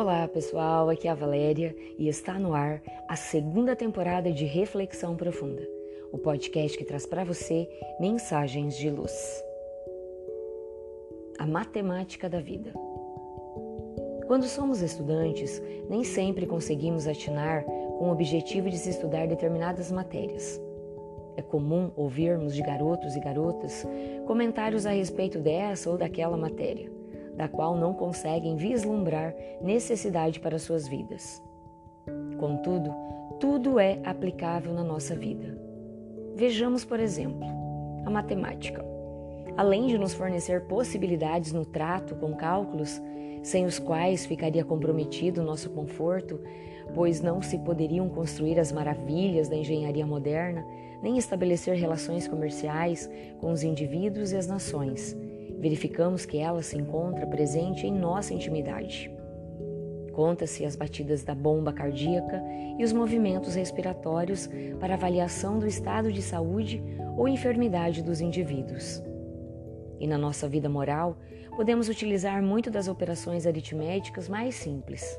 Olá pessoal, aqui é a Valéria e está no ar a segunda temporada de Reflexão Profunda, o podcast que traz para você mensagens de luz. A matemática da vida. Quando somos estudantes, nem sempre conseguimos atinar com o objetivo de se estudar determinadas matérias. É comum ouvirmos de garotos e garotas comentários a respeito dessa ou daquela matéria da qual não conseguem vislumbrar necessidade para suas vidas. Contudo, tudo é aplicável na nossa vida. Vejamos, por exemplo, a matemática. Além de nos fornecer possibilidades no trato com cálculos, sem os quais ficaria comprometido o nosso conforto, pois não se poderiam construir as maravilhas da engenharia moderna, nem estabelecer relações comerciais com os indivíduos e as nações, verificamos que ela se encontra presente em nossa intimidade. Conta-se as batidas da bomba cardíaca e os movimentos respiratórios para avaliação do estado de saúde ou enfermidade dos indivíduos. E na nossa vida moral, podemos utilizar muito das operações aritméticas mais simples.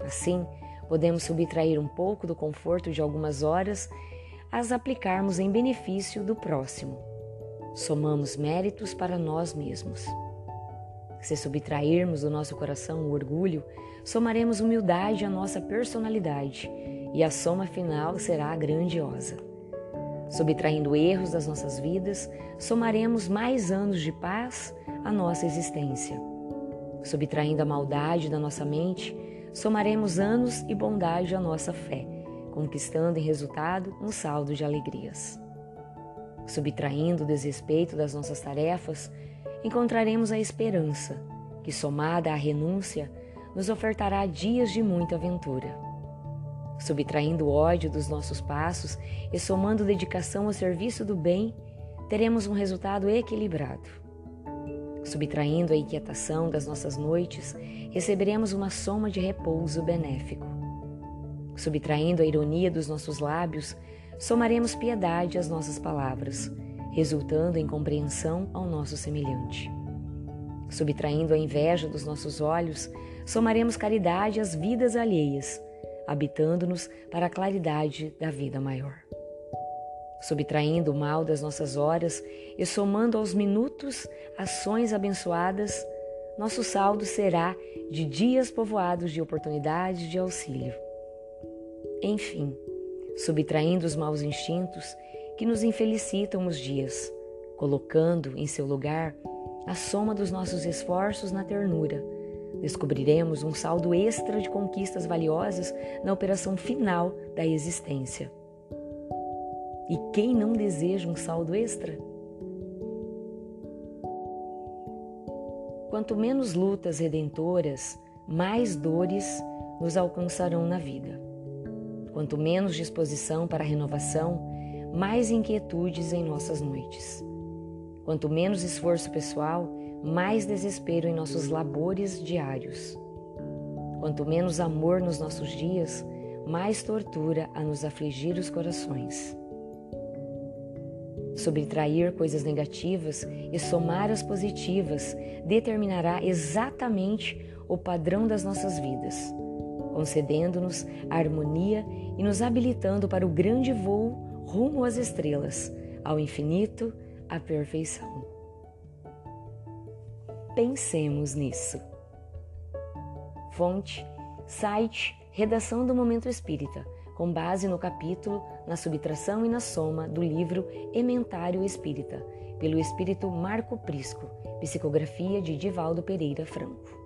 Assim, podemos subtrair um pouco do conforto de algumas horas as aplicarmos em benefício do próximo somamos méritos para nós mesmos. Se subtrairmos do nosso coração o orgulho, somaremos humildade à nossa personalidade e a soma final será grandiosa. Subtraindo erros das nossas vidas, somaremos mais anos de paz à nossa existência. Subtraindo a maldade da nossa mente, somaremos anos e bondade à nossa fé, conquistando em resultado um saldo de alegrias. Subtraindo o desrespeito das nossas tarefas, encontraremos a esperança, que, somada à renúncia, nos ofertará dias de muita aventura. Subtraindo o ódio dos nossos passos e somando dedicação ao serviço do bem, teremos um resultado equilibrado. Subtraindo a inquietação das nossas noites, receberemos uma soma de repouso benéfico. Subtraindo a ironia dos nossos lábios, somaremos piedade às nossas palavras, resultando em compreensão ao nosso semelhante. Subtraindo a inveja dos nossos olhos, somaremos caridade às vidas alheias, habitando-nos para a claridade da vida maior. Subtraindo o mal das nossas horas e somando aos minutos ações abençoadas, nosso saldo será de dias povoados de oportunidades de auxílio. Enfim, subtraindo os maus instintos que nos infelicitam os dias, colocando em seu lugar a soma dos nossos esforços na ternura. Descobriremos um saldo extra de conquistas valiosas na operação final da existência. E quem não deseja um saldo extra? Quanto menos lutas redentoras, mais dores nos alcançarão na vida. Quanto menos disposição para a renovação, mais inquietudes em nossas noites. Quanto menos esforço pessoal, mais desespero em nossos labores diários. Quanto menos amor nos nossos dias, mais tortura a nos afligir os corações. Subtrair coisas negativas e somar as positivas determinará exatamente o padrão das nossas vidas concedendo-nos harmonia e nos habilitando para o grande voo rumo às estrelas, ao infinito, à perfeição. Pensemos nisso. Fonte, site, redação do Momento Espírita, com base no capítulo Na Subtração e na Soma do livro Ementário Espírita, pelo espírito Marco Prisco, psicografia de Divaldo Pereira Franco.